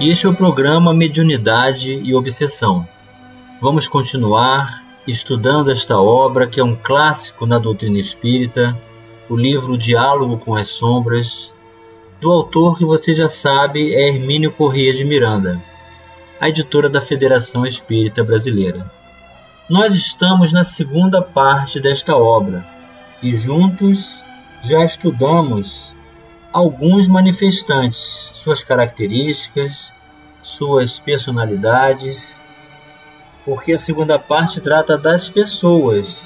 e este é o programa Mediunidade e Obsessão. Vamos continuar estudando esta obra que é um clássico na doutrina espírita, o livro Diálogo com as Sombras, do autor que você já sabe é Hermínio Corrêa de Miranda, a editora da Federação Espírita Brasileira. Nós estamos na segunda parte desta obra e juntos já estudamos alguns manifestantes, suas características, suas personalidades, porque a segunda parte trata das pessoas.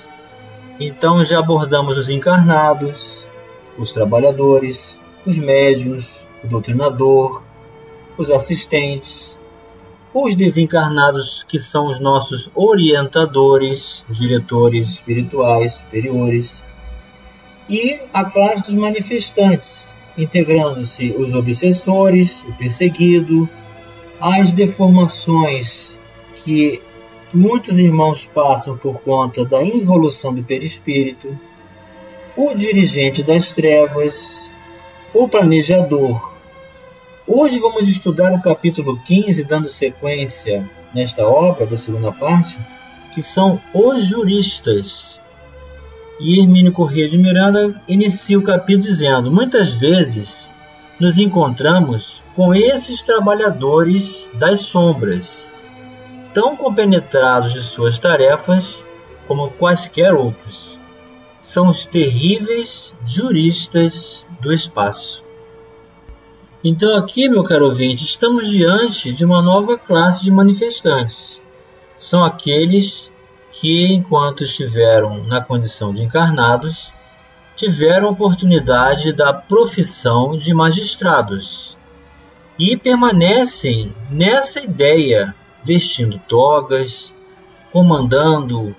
Então já abordamos os encarnados, os trabalhadores, os médios, o doutrinador, os assistentes, os desencarnados que são os nossos orientadores, os diretores espirituais superiores, e a classe dos manifestantes, integrando-se os obsessores, o perseguido, as deformações que muitos irmãos passam por conta da involução do perispírito, o dirigente das trevas, o planejador. Hoje vamos estudar o capítulo 15, dando sequência nesta obra da segunda parte, que são os juristas. E Hermínio Corrêa de Miranda inicia o capítulo dizendo: Muitas vezes nos encontramos com esses trabalhadores das sombras, tão compenetrados de suas tarefas como quaisquer outros. São os terríveis juristas do espaço. Então, aqui, meu caro ouvinte, estamos diante de uma nova classe de manifestantes. São aqueles que, enquanto estiveram na condição de encarnados, tiveram oportunidade da profissão de magistrados e permanecem nessa ideia, vestindo togas, comandando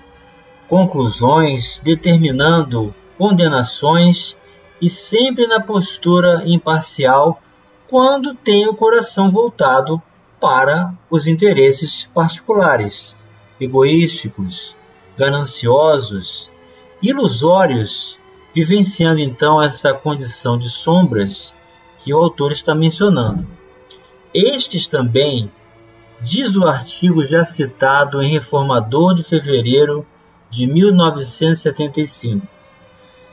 conclusões, determinando condenações e sempre na postura imparcial quando tem o coração voltado para os interesses particulares egoísticos, gananciosos, ilusórios, vivenciando então essa condição de sombras que o autor está mencionando. Estes também, diz o artigo já citado em Reformador de fevereiro de 1975.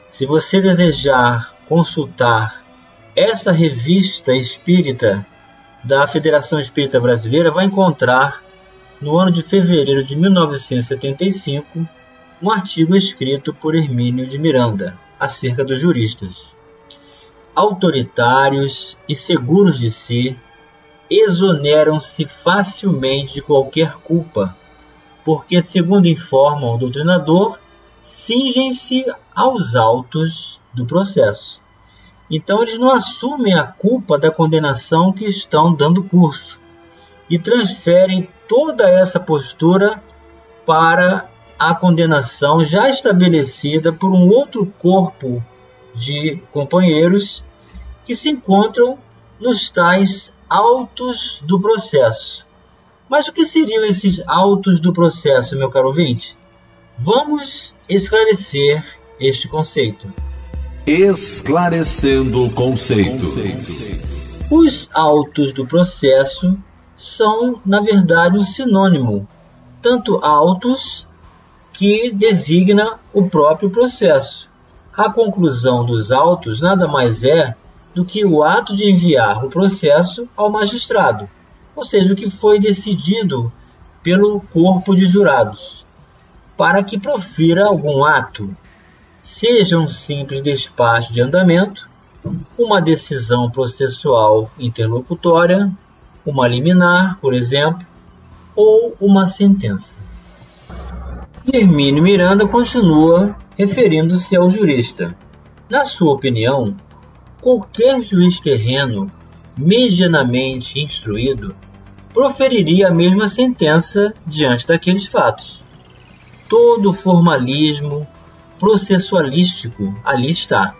Se você desejar consultar essa revista espírita da Federação Espírita Brasileira, vai encontrar no ano de fevereiro de 1975, um artigo escrito por Hermínio de Miranda acerca dos juristas. Autoritários e seguros de si, exoneram-se facilmente de qualquer culpa, porque, segundo informa o doutrinador, cingem-se aos autos do processo. Então, eles não assumem a culpa da condenação que estão dando curso e transferem toda essa postura para a condenação já estabelecida por um outro corpo de companheiros que se encontram nos tais autos do processo. Mas o que seriam esses autos do processo, meu caro ouvinte? Vamos esclarecer este conceito. Esclarecendo conceitos. Os autos do processo são, na verdade, um sinônimo, tanto autos que designa o próprio processo. A conclusão dos autos nada mais é do que o ato de enviar o processo ao magistrado, ou seja, o que foi decidido pelo corpo de jurados, para que profira algum ato, seja um simples despacho de andamento, uma decisão processual interlocutória, uma liminar, por exemplo, ou uma sentença. Hermínio Miranda continua referindo-se ao jurista. Na sua opinião, qualquer juiz terreno medianamente instruído proferiria a mesma sentença diante daqueles fatos. Todo o formalismo processualístico ali está.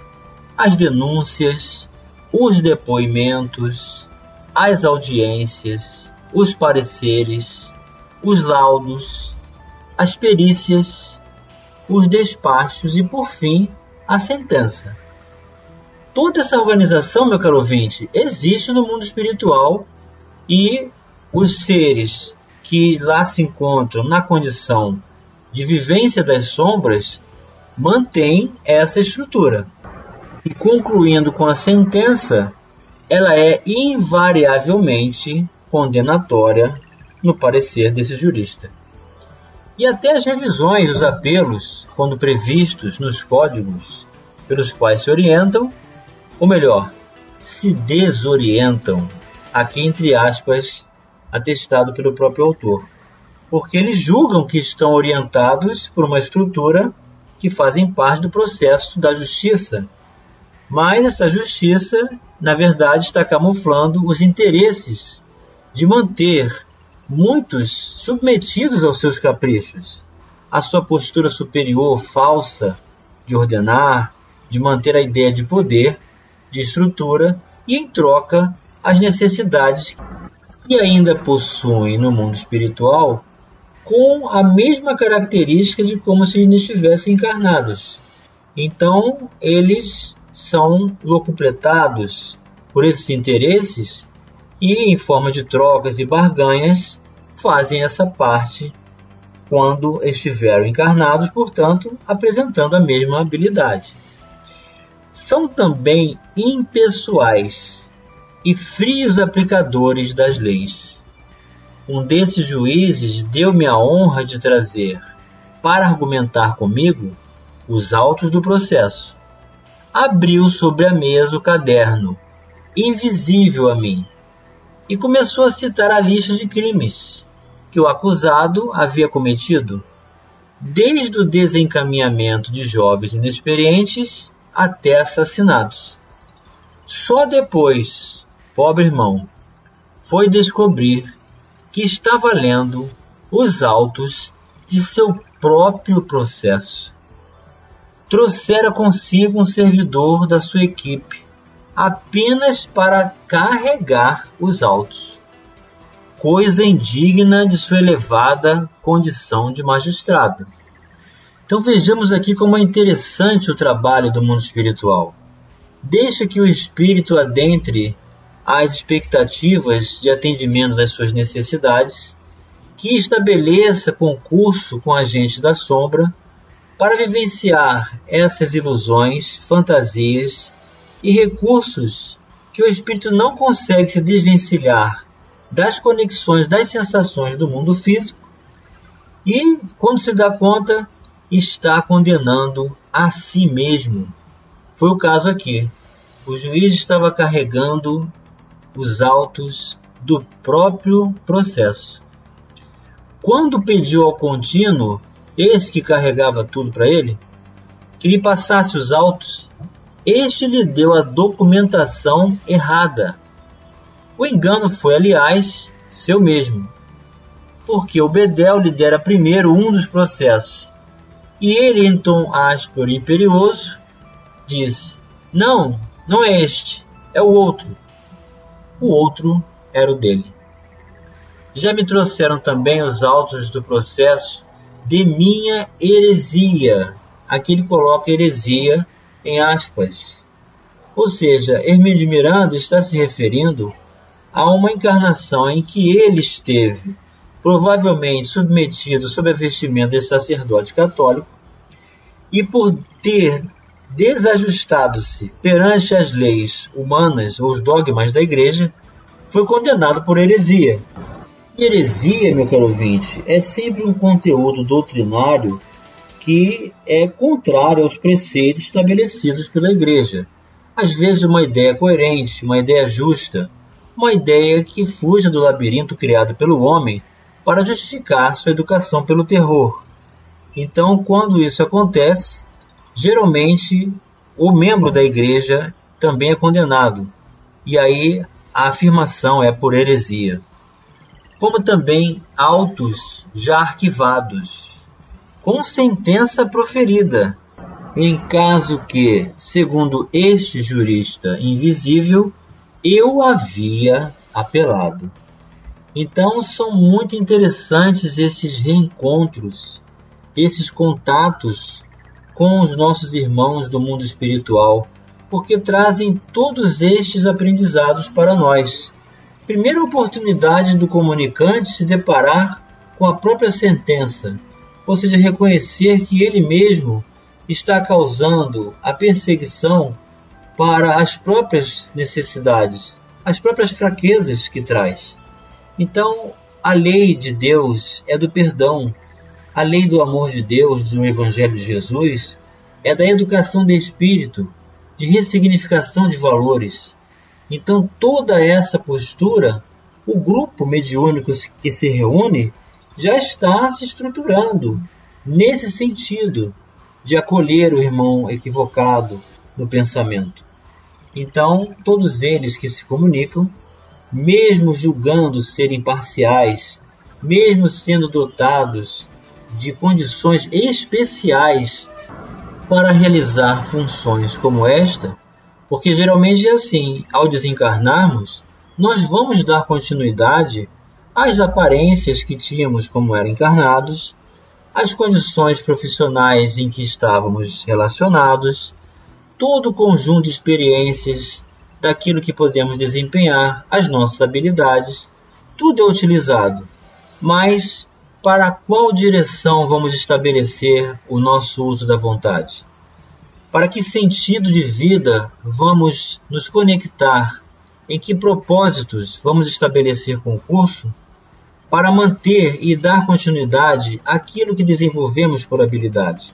As denúncias, os depoimentos, as audiências, os pareceres, os laudos, as perícias, os despachos e, por fim, a sentença. Toda essa organização, meu caro ouvinte, existe no mundo espiritual e os seres que lá se encontram na condição de vivência das sombras mantêm essa estrutura. E concluindo com a sentença, ela é invariavelmente condenatória no parecer desse jurista. E até as revisões dos apelos, quando previstos nos códigos pelos quais se orientam, ou melhor, se desorientam, aqui entre aspas, atestado pelo próprio autor, porque eles julgam que estão orientados por uma estrutura que fazem parte do processo da justiça. Mas essa justiça, na verdade, está camuflando os interesses de manter muitos submetidos aos seus caprichos, a sua postura superior falsa de ordenar, de manter a ideia de poder, de estrutura e, em troca, as necessidades que ainda possuem no mundo espiritual com a mesma característica de como se eles estivessem encarnados. Então, eles são locupletados por esses interesses e, em forma de trocas e barganhas, fazem essa parte quando estiveram encarnados, portanto, apresentando a mesma habilidade. São também impessoais e frios aplicadores das leis. Um desses juízes deu-me a honra de trazer, para argumentar comigo, os autos do processo. Abriu sobre a mesa o caderno, invisível a mim, e começou a citar a lista de crimes que o acusado havia cometido, desde o desencaminhamento de jovens inexperientes até assassinatos. Só depois, pobre irmão, foi descobrir que estava lendo os autos de seu próprio processo. Trouxera consigo um servidor da sua equipe apenas para carregar os autos coisa indigna de sua elevada condição de magistrado. Então vejamos aqui como é interessante o trabalho do mundo espiritual. Deixa que o espírito adentre as expectativas de atendimento das suas necessidades, que estabeleça concurso com a gente da sombra para vivenciar essas ilusões, fantasias e recursos que o espírito não consegue se desvencilhar das conexões das sensações do mundo físico e, quando se dá conta, está condenando a si mesmo. Foi o caso aqui. O juiz estava carregando os autos do próprio processo. Quando pediu ao contínuo, esse que carregava tudo para ele, que lhe passasse os autos, este lhe deu a documentação errada o engano foi, aliás, seu mesmo, porque o Bedel lhe dera primeiro um dos processos, e ele, em tom áspero e imperioso, disse: Não, não é este, é o outro. O outro era o dele. Já me trouxeram também os autos do processo de minha heresia. Aqui ele coloca heresia em aspas. Ou seja, Hermínio de Miranda está se referindo a uma encarnação em que ele esteve, provavelmente submetido sob a vestimenta de sacerdote católico, e por ter desajustado-se perante as leis humanas ou os dogmas da igreja, foi condenado por heresia. Heresia, meu caro ouvinte, é sempre um conteúdo doutrinário que é contrário aos preceitos estabelecidos pela igreja. Às vezes, uma ideia coerente, uma ideia justa, uma ideia que fuja do labirinto criado pelo homem para justificar sua educação pelo terror. Então, quando isso acontece, geralmente o membro da igreja também é condenado, e aí a afirmação é por heresia. Como também autos já arquivados, com sentença proferida, em caso que, segundo este jurista invisível, eu havia apelado. Então são muito interessantes esses reencontros, esses contatos com os nossos irmãos do mundo espiritual, porque trazem todos estes aprendizados para nós. Primeira oportunidade do comunicante se deparar com a própria sentença, ou seja, reconhecer que ele mesmo está causando a perseguição para as próprias necessidades, as próprias fraquezas que traz. Então, a lei de Deus é do perdão, a lei do amor de Deus, do Evangelho de Jesus, é da educação de espírito, de ressignificação de valores. Então, toda essa postura, o grupo mediúnico que se reúne já está se estruturando nesse sentido de acolher o irmão equivocado no pensamento. Então, todos eles que se comunicam, mesmo julgando serem parciais, mesmo sendo dotados de condições especiais para realizar funções como esta, porque geralmente é assim, ao desencarnarmos, nós vamos dar continuidade às aparências que tínhamos como eram encarnados, às condições profissionais em que estávamos relacionados, todo o conjunto de experiências daquilo que podemos desempenhar, as nossas habilidades, tudo é utilizado. Mas para qual direção vamos estabelecer o nosso uso da vontade? Para que sentido de vida vamos nos conectar? Em que propósitos vamos estabelecer concurso? Para manter e dar continuidade àquilo que desenvolvemos por habilidade,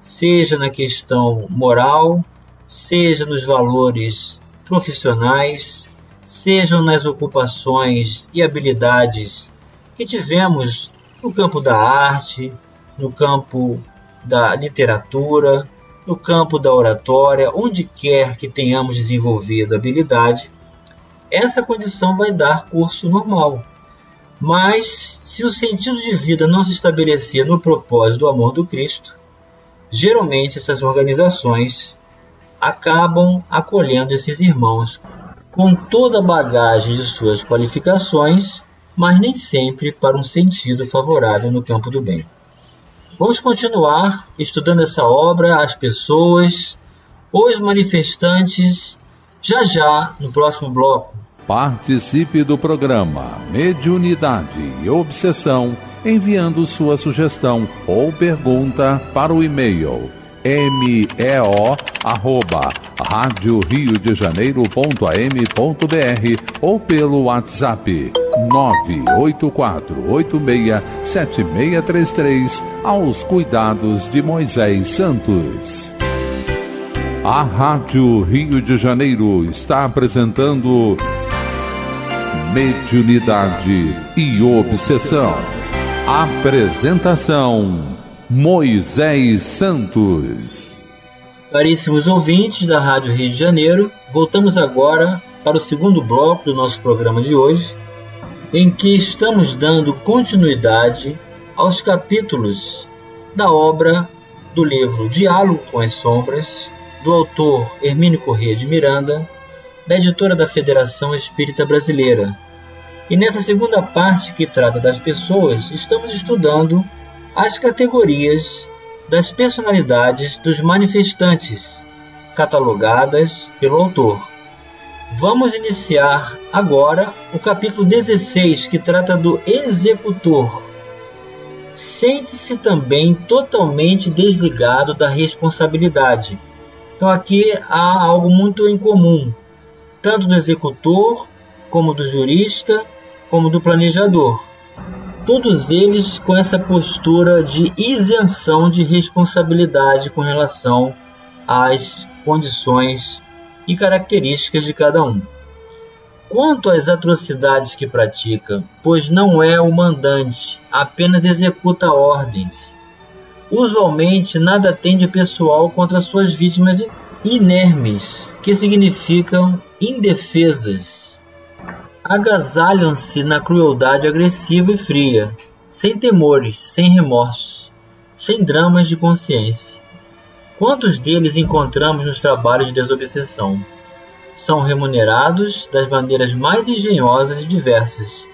seja na questão moral, seja nos valores profissionais, sejam nas ocupações e habilidades que tivemos no campo da arte, no campo da literatura, no campo da oratória, onde quer que tenhamos desenvolvido habilidade, essa condição vai dar curso normal. Mas se o sentido de vida não se estabelecer no propósito do amor do Cristo, geralmente essas organizações acabam acolhendo esses irmãos com toda a bagagem de suas qualificações, mas nem sempre para um sentido favorável no campo do bem. Vamos continuar estudando essa obra, as pessoas, os manifestantes, já já no próximo bloco. Participe do programa Mediunidade e Obsessão enviando sua sugestão ou pergunta para o e-mail meo de Janeiro.am.br ou pelo WhatsApp 984867633 aos cuidados de Moisés Santos. A Rádio Rio de Janeiro está apresentando Mediunidade e Obsessão. Apresentação Moisés Santos. Caríssimos ouvintes da Rádio Rio de Janeiro, voltamos agora para o segundo bloco do nosso programa de hoje, em que estamos dando continuidade aos capítulos da obra do livro Diálogo com as Sombras, do autor Hermínio Corrêa de Miranda, da editora da Federação Espírita Brasileira. E nessa segunda parte que trata das pessoas, estamos estudando as categorias das personalidades dos manifestantes, catalogadas pelo autor. Vamos iniciar agora o capítulo 16, que trata do executor. Sente-se também totalmente desligado da responsabilidade. Então, aqui há algo muito em comum, tanto do executor, como do jurista, como do planejador todos eles com essa postura de isenção de responsabilidade com relação às condições e características de cada um. Quanto às atrocidades que pratica, pois não é o mandante, apenas executa ordens. Usualmente nada tem de pessoal contra suas vítimas inermes, que significam indefesas agasalham-se na crueldade agressiva e fria, sem temores, sem remorsos, sem dramas de consciência. Quantos deles encontramos nos trabalhos de desobsessão? São remunerados das maneiras mais engenhosas e diversas,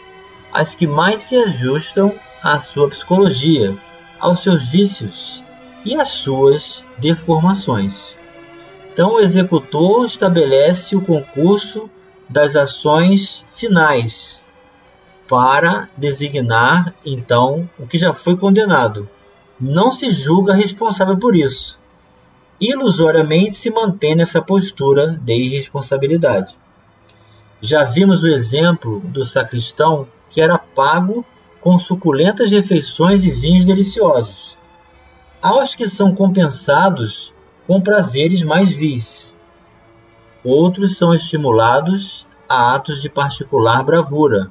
as que mais se ajustam à sua psicologia, aos seus vícios e às suas deformações. Então, o executor estabelece o concurso das ações finais para designar então o que já foi condenado. Não se julga responsável por isso. Ilusoriamente se mantém nessa postura de irresponsabilidade. Já vimos o exemplo do sacristão que era pago com suculentas refeições e vinhos deliciosos, aos que são compensados com prazeres mais vis. Outros são estimulados a atos de particular bravura,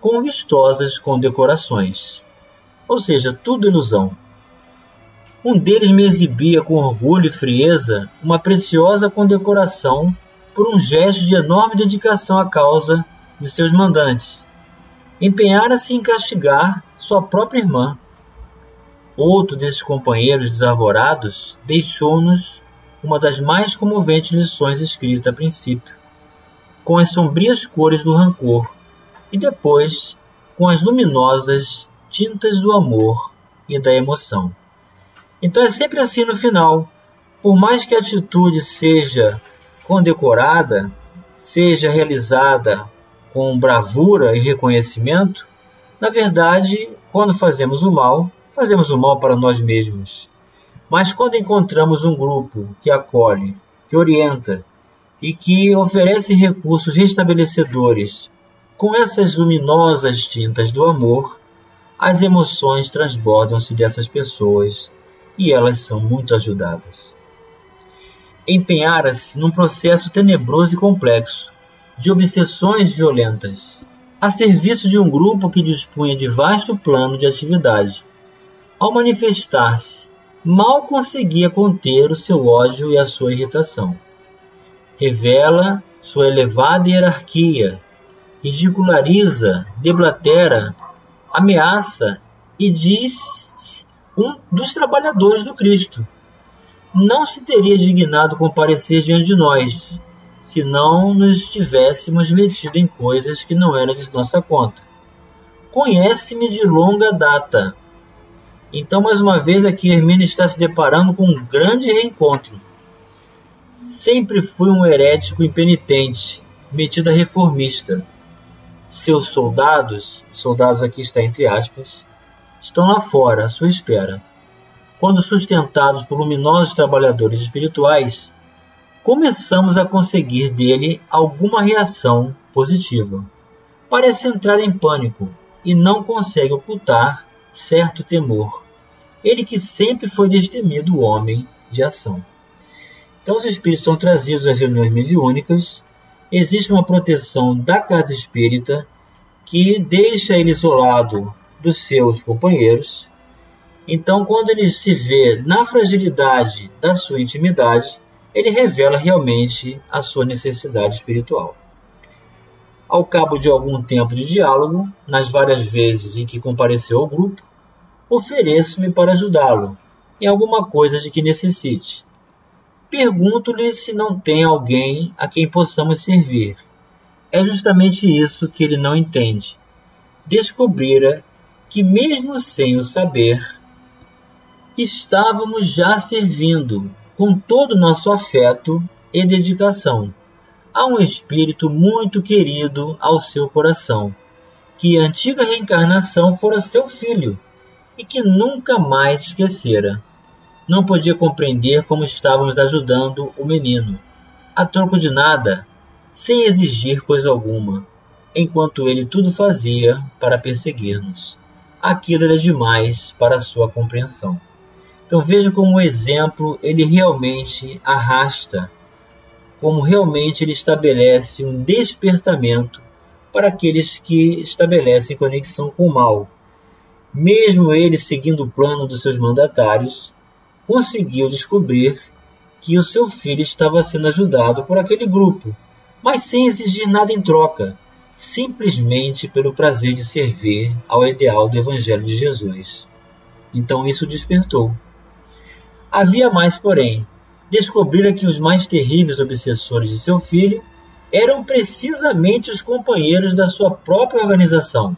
com vistosas condecorações. Ou seja, tudo ilusão. Um deles me exibia com orgulho e frieza uma preciosa condecoração por um gesto de enorme dedicação à causa de seus mandantes. Empenhara-se em castigar sua própria irmã. Outro desses companheiros desarvorados deixou-nos uma das mais comoventes lições escritas a princípio, com as sombrias cores do rancor, e depois com as luminosas tintas do amor e da emoção. Então é sempre assim no final. Por mais que a atitude seja condecorada, seja realizada com bravura e reconhecimento, na verdade, quando fazemos o mal, fazemos o mal para nós mesmos. Mas quando encontramos um grupo que acolhe, que orienta e que oferece recursos restabelecedores com essas luminosas tintas do amor, as emoções transbordam-se dessas pessoas e elas são muito ajudadas. Empenhara-se num processo tenebroso e complexo de obsessões violentas, a serviço de um grupo que dispunha de vasto plano de atividade. Ao manifestar-se, mal conseguia conter o seu ódio e a sua irritação. Revela sua elevada hierarquia, ridiculariza, deblatera, ameaça e diz um dos trabalhadores do Cristo. Não se teria dignado comparecer diante de nós, se não nos estivéssemos metido em coisas que não eram de nossa conta. Conhece-me de longa data. Então, mais uma vez, aqui Hermínio está se deparando com um grande reencontro. Sempre fui um herético impenitente, metido a reformista. Seus soldados, soldados aqui está entre aspas, estão lá fora à sua espera. Quando sustentados por luminosos trabalhadores espirituais, começamos a conseguir dele alguma reação positiva. Parece entrar em pânico e não consegue ocultar certo temor. Ele que sempre foi destemido homem de ação. Então os espíritos são trazidos às reuniões mediúnicas. Existe uma proteção da casa espírita que deixa ele isolado dos seus companheiros. Então, quando ele se vê na fragilidade da sua intimidade, ele revela realmente a sua necessidade espiritual. Ao cabo de algum tempo de diálogo, nas várias vezes em que compareceu ao grupo, ofereço-me para ajudá-lo em alguma coisa de que necessite. Pergunto-lhe se não tem alguém a quem possamos servir. É justamente isso que ele não entende. Descobrira que, mesmo sem o saber, estávamos já servindo com todo o nosso afeto e dedicação a um espírito muito querido ao seu coração, que a antiga reencarnação fora seu filho e que nunca mais esquecera. Não podia compreender como estávamos ajudando o menino, a troco de nada, sem exigir coisa alguma, enquanto ele tudo fazia para perseguir-nos. Aquilo era demais para sua compreensão. Então veja como o exemplo ele realmente arrasta, como realmente ele estabelece um despertamento para aqueles que estabelecem conexão com o mal. Mesmo ele seguindo o plano dos seus mandatários, conseguiu descobrir que o seu filho estava sendo ajudado por aquele grupo, mas sem exigir nada em troca, simplesmente pelo prazer de servir ao ideal do Evangelho de Jesus. Então isso despertou. Havia mais, porém. Descobrira que os mais terríveis obsessores de seu filho eram precisamente os companheiros da sua própria organização,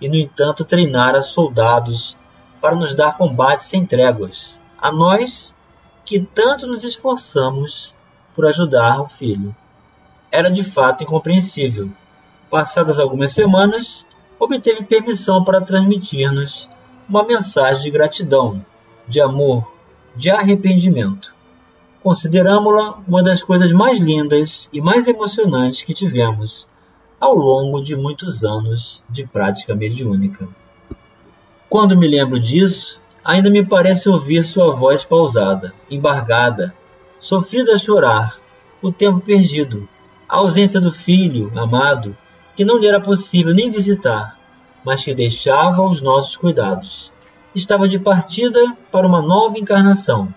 e no entanto treinara soldados para nos dar combates sem tréguas, a nós que tanto nos esforçamos por ajudar o filho. Era de fato incompreensível Passadas algumas semanas, obteve permissão para transmitir-nos uma mensagem de gratidão, de amor, de arrependimento. Consideramos-la uma das coisas mais lindas e mais emocionantes que tivemos ao longo de muitos anos de prática mediúnica. Quando me lembro disso, ainda me parece ouvir sua voz pausada, embargada, sofrida a chorar, o tempo perdido, a ausência do filho amado que não lhe era possível nem visitar, mas que deixava aos nossos cuidados. Estava de partida para uma nova encarnação,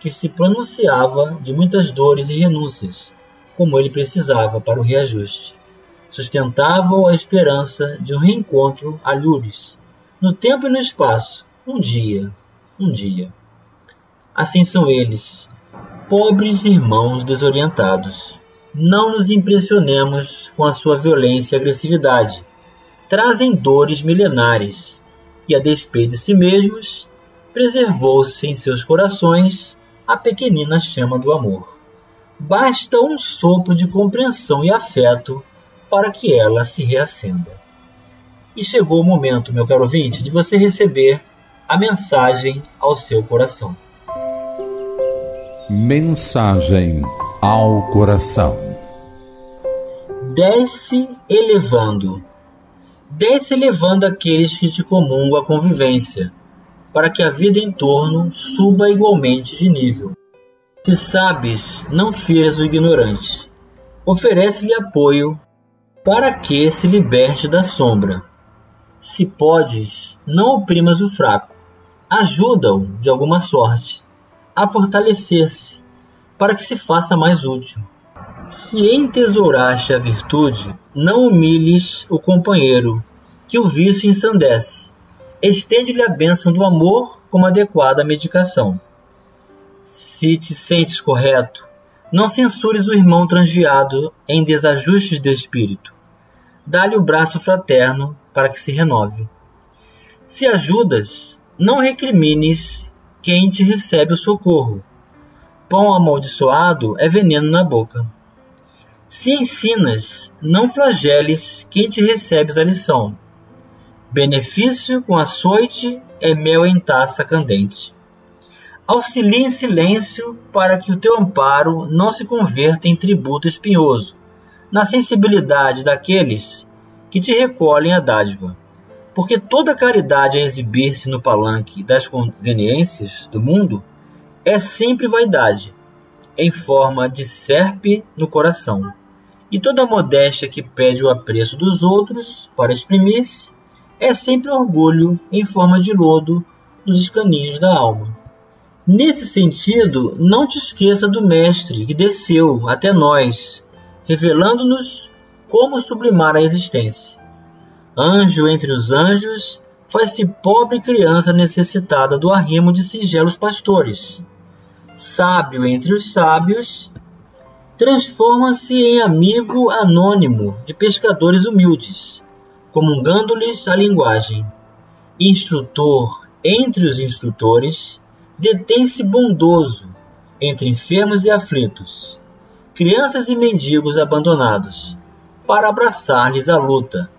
que se pronunciava de muitas dores e renúncias, como ele precisava para o reajuste. Sustentava-o a esperança de um reencontro a Lures, no tempo e no espaço, um dia, um dia. Assim são eles, pobres irmãos desorientados. Não nos impressionemos com a sua violência e agressividade. Trazem dores milenares, e a despeito de si mesmos, preservou-se em seus corações a pequenina chama do amor. Basta um sopro de compreensão e afeto para que ela se reacenda. E chegou o momento, meu caro ouvinte, de você receber a mensagem ao seu coração. Mensagem ao coração. Desce elevando. Desce elevando aqueles que te comungam a convivência, para que a vida em torno suba igualmente de nível. Se sabes, não firas o ignorante. Oferece-lhe apoio para que se liberte da sombra. Se podes, não oprimas o fraco. Ajuda-o, de alguma sorte, a fortalecer-se para que se faça mais útil. Se entesouraste a virtude, não humilhes o companheiro, que o vício ensandece. Estende-lhe a bênção do amor como adequada medicação. Se te sentes correto, não censures o irmão transviado em desajustes de espírito. Dá-lhe o braço fraterno para que se renove. Se ajudas, não recrimines quem te recebe o socorro Pão amaldiçoado é veneno na boca. Se ensinas, não flageles quem te recebes a lição. Benefício com açoite é mel em taça candente. Auxilie em silêncio para que o teu amparo não se converta em tributo espinhoso, na sensibilidade daqueles que te recolhem a dádiva. Porque toda caridade a exibir-se no palanque das conveniências do mundo é sempre vaidade, em forma de serpe no coração, e toda modéstia que pede o apreço dos outros para exprimir-se é sempre orgulho em forma de lodo nos escaninhos da alma. Nesse sentido, não te esqueça do Mestre que desceu até nós, revelando-nos como sublimar a existência. Anjo entre os anjos, faz-se pobre criança necessitada do arrimo de singelos pastores. Sábio entre os sábios, transforma-se em amigo anônimo de pescadores humildes, comungando-lhes a linguagem. Instrutor entre os instrutores, detém-se bondoso entre enfermos e aflitos, crianças e mendigos abandonados, para abraçar-lhes a luta,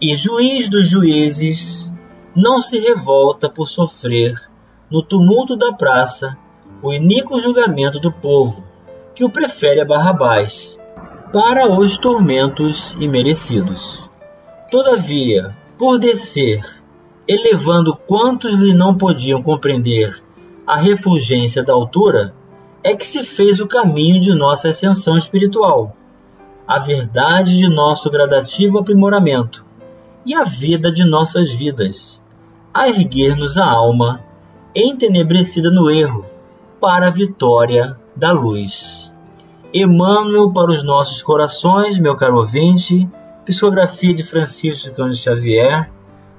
e juiz dos juízes não se revolta por sofrer, no tumulto da praça, o iníquo julgamento do povo, que o prefere a Barrabás, para os tormentos imerecidos. Todavia, por descer, elevando quantos lhe não podiam compreender a refulgência da altura, é que se fez o caminho de nossa ascensão espiritual, a verdade de nosso gradativo aprimoramento e a vida de nossas vidas, a erguer-nos a alma, entenebrecida no erro, para a vitória da luz. Emmanuel para os nossos corações, meu caro ouvinte, psicografia de Francisco Cândido Xavier,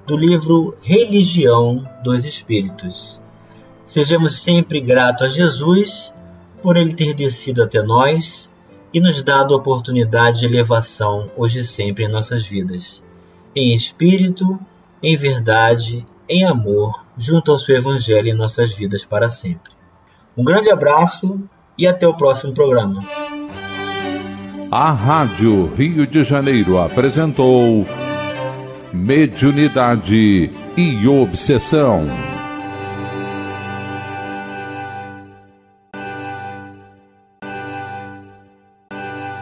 do livro Religião dos Espíritos. Sejamos sempre gratos a Jesus por ele ter descido até nós e nos dado a oportunidade de elevação hoje e sempre em nossas vidas, em espírito, em verdade, em amor, junto ao seu Evangelho em nossas vidas para sempre. Um grande abraço e até o próximo programa. A Rádio Rio de Janeiro apresentou Mediunidade e Obsessão.